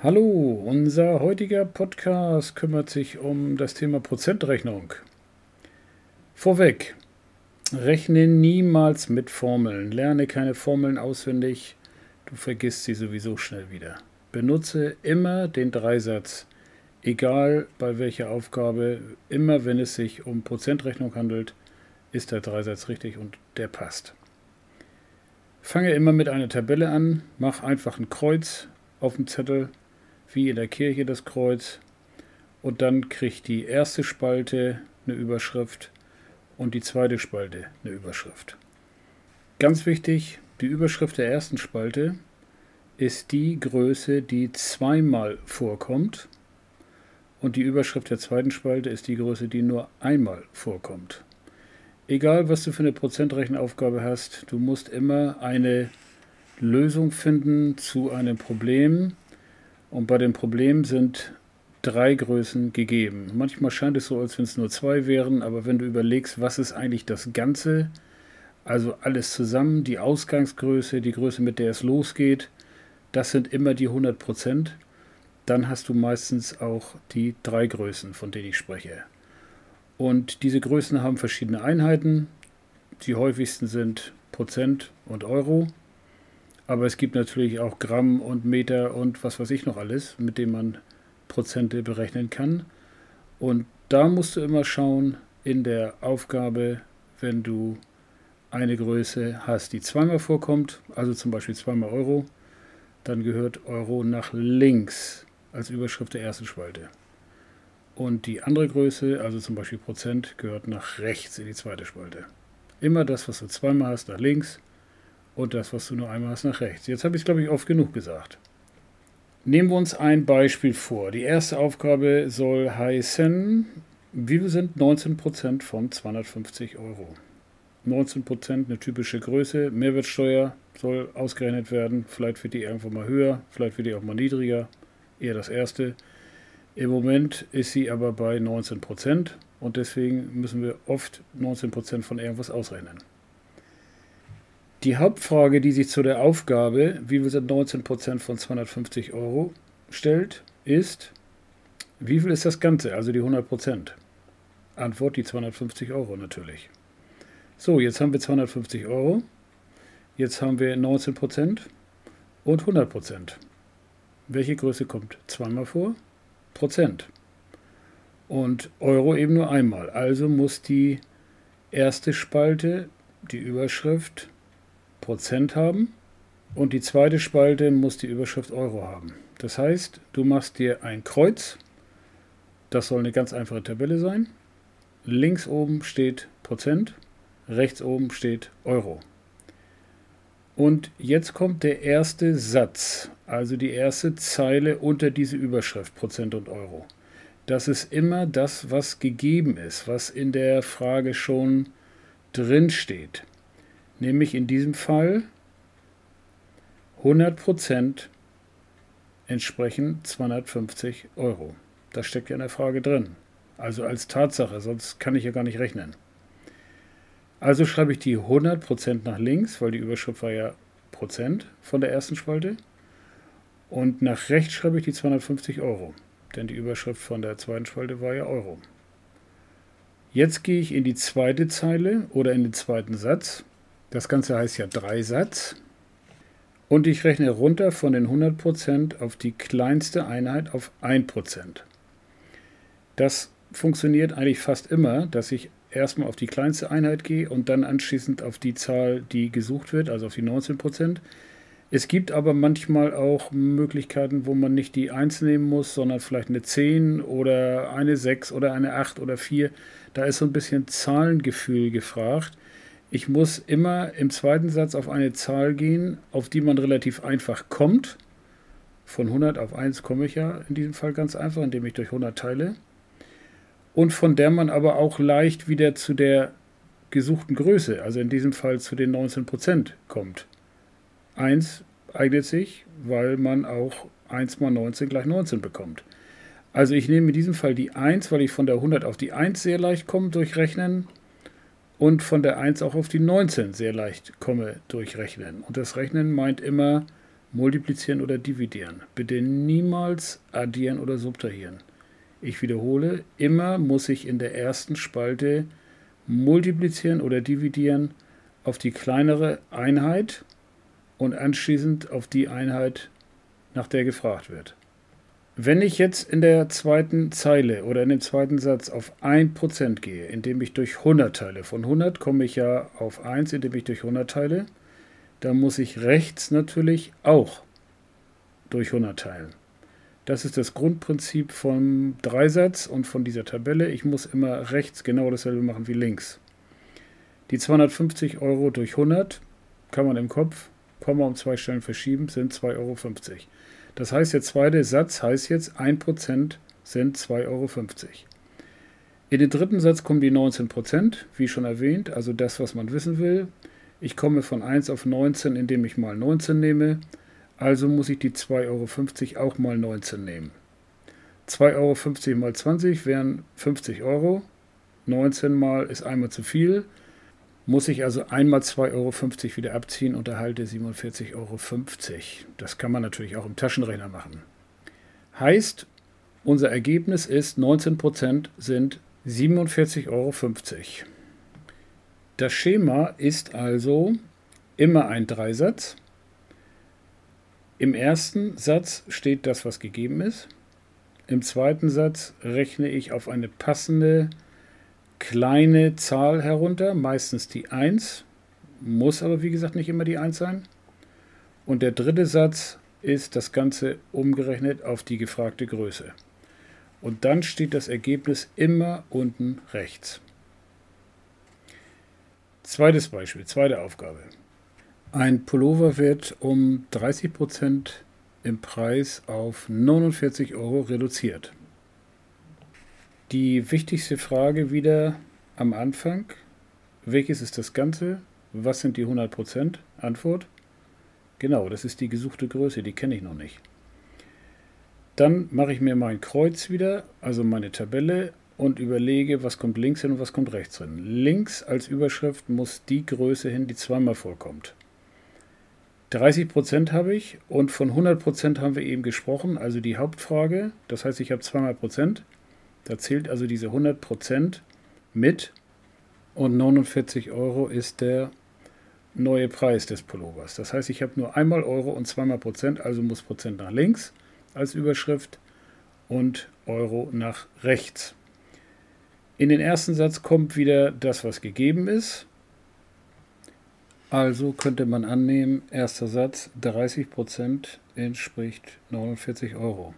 Hallo, unser heutiger Podcast kümmert sich um das Thema Prozentrechnung. Vorweg, rechne niemals mit Formeln, lerne keine Formeln auswendig, du vergisst sie sowieso schnell wieder. Benutze immer den Dreisatz, egal bei welcher Aufgabe, immer wenn es sich um Prozentrechnung handelt, ist der Dreisatz richtig und der passt. Fange immer mit einer Tabelle an, mach einfach ein Kreuz auf dem Zettel wie in der Kirche das Kreuz. Und dann kriegt die erste Spalte eine Überschrift und die zweite Spalte eine Überschrift. Ganz wichtig, die Überschrift der ersten Spalte ist die Größe, die zweimal vorkommt. Und die Überschrift der zweiten Spalte ist die Größe, die nur einmal vorkommt. Egal, was du für eine Prozentrechenaufgabe hast, du musst immer eine Lösung finden zu einem Problem, und bei dem Problem sind drei Größen gegeben. Manchmal scheint es so, als wenn es nur zwei wären, aber wenn du überlegst, was ist eigentlich das Ganze, also alles zusammen, die Ausgangsgröße, die Größe, mit der es losgeht, das sind immer die 100 Prozent, dann hast du meistens auch die drei Größen, von denen ich spreche. Und diese Größen haben verschiedene Einheiten. Die häufigsten sind Prozent und Euro. Aber es gibt natürlich auch Gramm und Meter und was weiß ich noch alles, mit dem man Prozente berechnen kann. Und da musst du immer schauen in der Aufgabe, wenn du eine Größe hast, die zweimal vorkommt, also zum Beispiel zweimal Euro, dann gehört Euro nach links als Überschrift der ersten Spalte. Und die andere Größe, also zum Beispiel Prozent, gehört nach rechts in die zweite Spalte. Immer das, was du zweimal hast, nach links und das, was du nur einmal hast, nach rechts. Jetzt habe ich es, glaube ich, oft genug gesagt. Nehmen wir uns ein Beispiel vor. Die erste Aufgabe soll heißen, wie viel sind 19% von 250 Euro? 19% eine typische Größe. Mehrwertsteuer soll ausgerechnet werden. Vielleicht wird die irgendwo mal höher, vielleicht wird die auch mal niedriger. Eher das erste. Im Moment ist sie aber bei 19% und deswegen müssen wir oft 19% von irgendwas ausrechnen. Die Hauptfrage, die sich zu der Aufgabe, wie viel sind 19% von 250 Euro, stellt, ist, wie viel ist das Ganze, also die 100%? Antwort, die 250 Euro natürlich. So, jetzt haben wir 250 Euro, jetzt haben wir 19% und 100%. Welche Größe kommt zweimal vor? Prozent. Und Euro eben nur einmal. Also muss die erste Spalte, die Überschrift, Prozent haben und die zweite Spalte muss die Überschrift Euro haben. Das heißt, du machst dir ein Kreuz, das soll eine ganz einfache Tabelle sein. Links oben steht Prozent, rechts oben steht Euro. Und jetzt kommt der erste Satz, also die erste Zeile unter diese Überschrift Prozent und Euro. Das ist immer das, was gegeben ist, was in der Frage schon drin steht nämlich in diesem Fall 100% entsprechen 250 Euro. Das steckt ja in der Frage drin. Also als Tatsache, sonst kann ich ja gar nicht rechnen. Also schreibe ich die 100% nach links, weil die Überschrift war ja Prozent von der ersten Spalte. Und nach rechts schreibe ich die 250 Euro, denn die Überschrift von der zweiten Spalte war ja Euro. Jetzt gehe ich in die zweite Zeile oder in den zweiten Satz das Ganze heißt ja Dreisatz. Und ich rechne runter von den 100% auf die kleinste Einheit auf 1%. Das funktioniert eigentlich fast immer, dass ich erstmal auf die kleinste Einheit gehe und dann anschließend auf die Zahl, die gesucht wird, also auf die 19%. Es gibt aber manchmal auch Möglichkeiten, wo man nicht die 1 nehmen muss, sondern vielleicht eine 10 oder eine 6 oder eine 8 oder 4. Da ist so ein bisschen Zahlengefühl gefragt ich muss immer im zweiten Satz auf eine Zahl gehen, auf die man relativ einfach kommt. Von 100 auf 1 komme ich ja in diesem Fall ganz einfach, indem ich durch 100 teile. Und von der man aber auch leicht wieder zu der gesuchten Größe, also in diesem Fall zu den 19% kommt. 1 eignet sich, weil man auch 1 mal 19 gleich 19 bekommt. Also ich nehme in diesem Fall die 1, weil ich von der 100 auf die 1 sehr leicht komme durch Rechnen und von der 1 auch auf die 19 sehr leicht komme durch Rechnen. Und das Rechnen meint immer multiplizieren oder dividieren. Bitte niemals addieren oder subtrahieren. Ich wiederhole, immer muss ich in der ersten Spalte multiplizieren oder dividieren auf die kleinere Einheit und anschließend auf die Einheit, nach der gefragt wird. Wenn ich jetzt in der zweiten Zeile oder in dem zweiten Satz auf 1% gehe, indem ich durch 100 teile, von 100 komme ich ja auf 1, indem ich durch 100 teile, dann muss ich rechts natürlich auch durch 100 teilen. Das ist das Grundprinzip vom Dreisatz und von dieser Tabelle. Ich muss immer rechts genau dasselbe machen wie links. Die 250 Euro durch 100 kann man im Kopf, Komma um zwei Stellen verschieben, sind 2,50 Euro. Das heißt, der zweite Satz heißt jetzt 1% sind 2,50 Euro. In den dritten Satz kommen die 19%, wie schon erwähnt, also das, was man wissen will. Ich komme von 1 auf 19, indem ich mal 19 nehme. Also muss ich die 2,50 Euro auch mal 19 nehmen. 2,50 Euro mal 20 wären 50 Euro. 19 mal ist einmal zu viel. Muss ich also einmal 2,50 Euro wieder abziehen und erhalte 47,50 Euro. Das kann man natürlich auch im Taschenrechner machen. Heißt, unser Ergebnis ist 19% sind 47,50 Euro. Das Schema ist also immer ein Dreisatz. Im ersten Satz steht das, was gegeben ist. Im zweiten Satz rechne ich auf eine passende kleine Zahl herunter, meistens die 1, muss aber wie gesagt nicht immer die 1 sein. Und der dritte Satz ist das Ganze umgerechnet auf die gefragte Größe. Und dann steht das Ergebnis immer unten rechts. Zweites Beispiel, zweite Aufgabe. Ein Pullover wird um 30% im Preis auf 49 Euro reduziert. Die wichtigste Frage wieder am Anfang. Welches ist das Ganze? Was sind die 100%? Antwort. Genau, das ist die gesuchte Größe, die kenne ich noch nicht. Dann mache ich mir mein Kreuz wieder, also meine Tabelle, und überlege, was kommt links hin und was kommt rechts hin. Links als Überschrift muss die Größe hin, die zweimal vorkommt. 30% habe ich und von 100% haben wir eben gesprochen, also die Hauptfrage. Das heißt, ich habe zweimal Prozent. Da zählt also diese 100% mit und 49 Euro ist der neue Preis des Pullovers. Das heißt, ich habe nur einmal Euro und zweimal Prozent, also muss Prozent nach links als Überschrift und Euro nach rechts. In den ersten Satz kommt wieder das, was gegeben ist. Also könnte man annehmen, erster Satz 30% entspricht 49 Euro.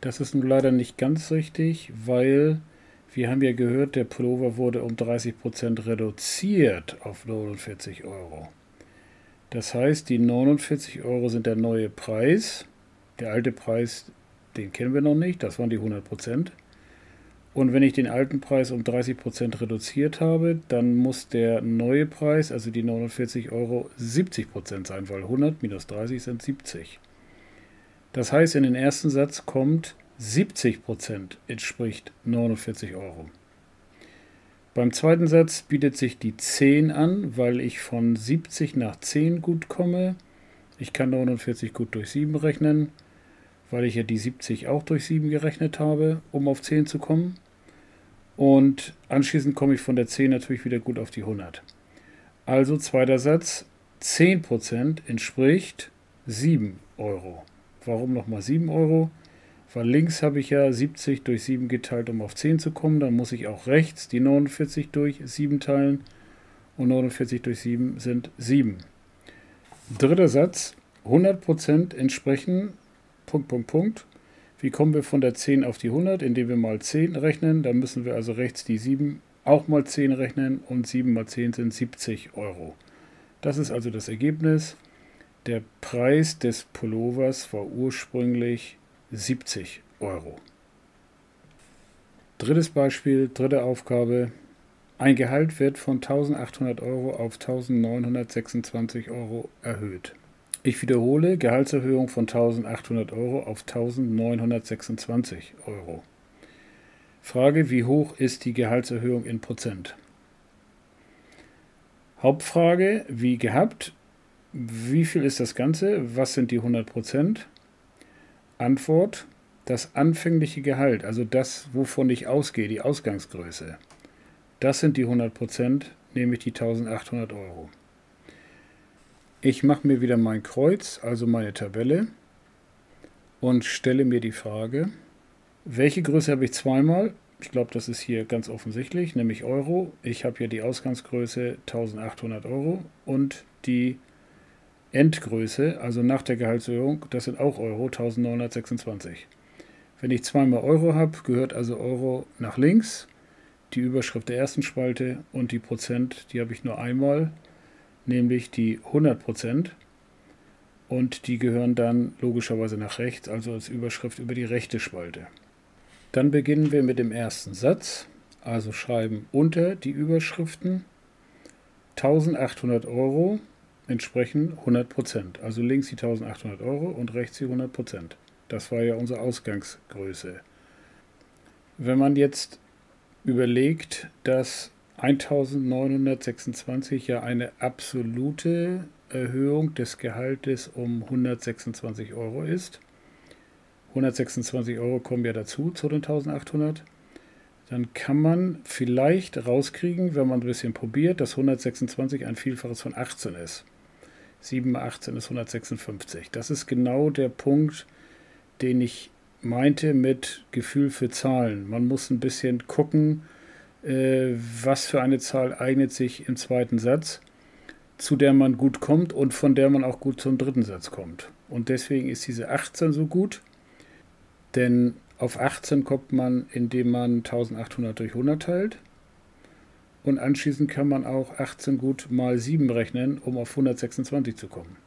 Das ist nun leider nicht ganz richtig, weil wir haben ja gehört, der Pullover wurde um 30% reduziert auf 49 Euro. Das heißt, die 49 Euro sind der neue Preis. Der alte Preis, den kennen wir noch nicht, das waren die 100%. Und wenn ich den alten Preis um 30% reduziert habe, dann muss der neue Preis, also die 49 Euro, 70% sein, weil 100 minus 30 sind 70. Das heißt, in den ersten Satz kommt 70% entspricht 49 Euro. Beim zweiten Satz bietet sich die 10 an, weil ich von 70 nach 10 gut komme. Ich kann 49 gut durch 7 rechnen, weil ich ja die 70 auch durch 7 gerechnet habe, um auf 10 zu kommen. Und anschließend komme ich von der 10 natürlich wieder gut auf die 100. Also zweiter Satz, 10% entspricht 7 Euro. Warum nochmal 7 Euro? Weil links habe ich ja 70 durch 7 geteilt, um auf 10 zu kommen. Dann muss ich auch rechts die 49 durch 7 teilen. Und 49 durch 7 sind 7. Dritter Satz. 100% entsprechen Punkt, Punkt, Punkt. Wie kommen wir von der 10 auf die 100? Indem wir mal 10 rechnen. Dann müssen wir also rechts die 7 auch mal 10 rechnen. Und 7 mal 10 sind 70 Euro. Das ist also das Ergebnis. Der Preis des Pullovers war ursprünglich 70 Euro. Drittes Beispiel, dritte Aufgabe. Ein Gehalt wird von 1800 Euro auf 1926 Euro erhöht. Ich wiederhole, Gehaltserhöhung von 1800 Euro auf 1926 Euro. Frage, wie hoch ist die Gehaltserhöhung in Prozent? Hauptfrage, wie gehabt, Wie viel ist das Ganze? Was sind die 100 Prozent? Antwort, das anfängliche Gehalt, also das, wovon ich ausgehe, die Ausgangsgröße. Das sind die 100 Prozent, nämlich die 1800 Euro. Ich mache mir wieder mein Kreuz, also meine Tabelle, und stelle mir die Frage, welche Größe habe ich zweimal? Ich glaube, das ist hier ganz offensichtlich, nämlich Euro. Ich habe hier die Ausgangsgröße 1800 Euro und die Endgröße, also nach der Gehaltserhöhung, das sind auch Euro, 1926. Wenn ich zweimal Euro habe, gehört also Euro nach links, die Überschrift der ersten Spalte und die Prozent, die habe ich nur einmal, nämlich die 100 Prozent. Und die gehören dann logischerweise nach rechts, also als Überschrift über die rechte Spalte. Dann beginnen wir mit dem ersten Satz, also schreiben unter die Überschriften 1800 Euro entsprechen 100 Prozent. Also links die 1800 Euro und rechts die 100 Prozent. Das war ja unsere Ausgangsgröße. Wenn man jetzt überlegt, dass 1926 ja eine absolute Erhöhung des Gehaltes um 126 Euro ist. 126 Euro kommen ja dazu zu den 1800. Dann kann man vielleicht rauskriegen, wenn man ein bisschen probiert, dass 126 ein Vielfaches von 18 ist. 7 mal 18 ist 156. Das ist genau der Punkt, den ich meinte mit Gefühl für Zahlen. Man muss ein bisschen gucken, äh, was für eine Zahl eignet sich im zweiten Satz, zu der man gut kommt und von der man auch gut zum dritten Satz kommt. Und deswegen ist diese 18 so gut, denn auf 18 kommt man, indem man 1800 durch 100 teilt. Und anschließend kann man auch 18 gut mal 7 rechnen, um auf 126 zu kommen.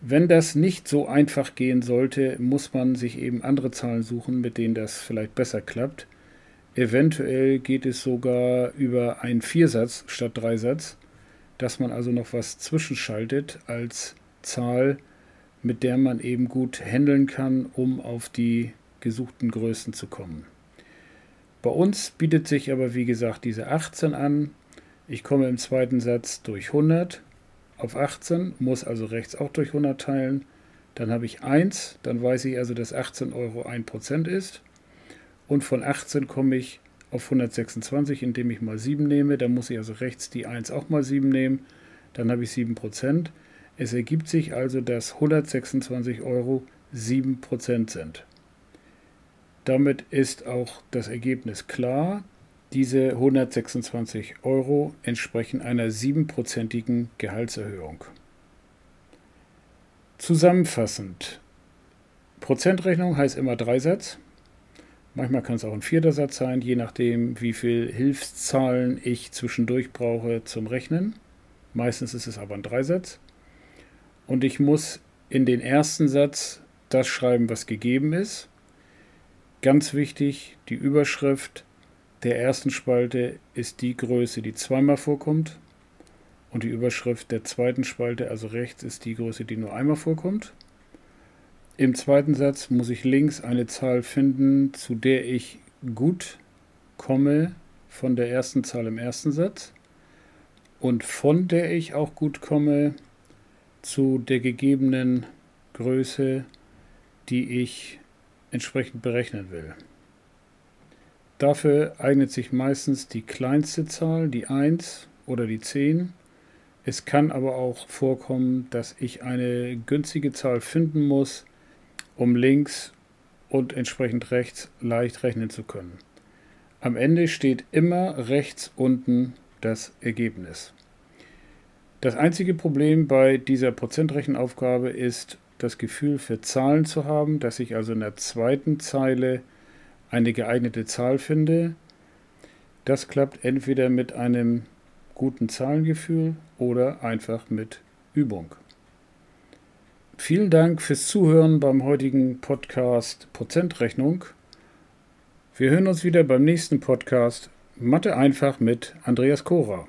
Wenn das nicht so einfach gehen sollte, muss man sich eben andere Zahlen suchen, mit denen das vielleicht besser klappt. Eventuell geht es sogar über einen Viersatz statt Dreisatz, dass man also noch was zwischenschaltet als Zahl, mit der man eben gut handeln kann, um auf die gesuchten Größen zu kommen. Bei uns bietet sich aber wie gesagt diese 18 an. Ich komme im zweiten Satz durch 100 auf 18, muss also rechts auch durch 100 teilen. Dann habe ich 1, dann weiß ich also, dass 18 Euro 1% ist. Und von 18 komme ich auf 126, indem ich mal 7 nehme. Dann muss ich also rechts die 1 auch mal 7 nehmen. Dann habe ich 7%. Es ergibt sich also, dass 126 Euro 7% sind. Damit ist auch das Ergebnis klar. Diese 126 Euro entsprechen einer siebenprozentigen Gehaltserhöhung. Zusammenfassend. Prozentrechnung heißt immer Dreisatz. Manchmal kann es auch ein vierter Satz sein, je nachdem, wie viel Hilfszahlen ich zwischendurch brauche zum Rechnen. Meistens ist es aber ein Dreisatz. Und ich muss in den ersten Satz das schreiben, was gegeben ist. Ganz wichtig, die Überschrift der ersten Spalte ist die Größe, die zweimal vorkommt. Und die Überschrift der zweiten Spalte, also rechts, ist die Größe, die nur einmal vorkommt. Im zweiten Satz muss ich links eine Zahl finden, zu der ich gut komme von der ersten Zahl im ersten Satz und von der ich auch gut komme zu der gegebenen Größe, die ich entsprechend berechnen will. Dafür eignet sich meistens die kleinste Zahl, die 1 oder die 10. Es kann aber auch vorkommen, dass ich eine günstige Zahl finden muss, um links und entsprechend rechts leicht rechnen zu können. Am Ende steht immer rechts unten das Ergebnis. Das einzige Problem bei dieser Prozentrechenaufgabe ist, das Gefühl für Zahlen zu haben, dass ich also in der zweiten Zeile eine geeignete Zahl finde. Das klappt entweder mit einem guten Zahlengefühl oder einfach mit Übung. Vielen Dank fürs Zuhören beim heutigen Podcast Prozentrechnung. Wir hören uns wieder beim nächsten Podcast Mathe einfach mit Andreas Kora.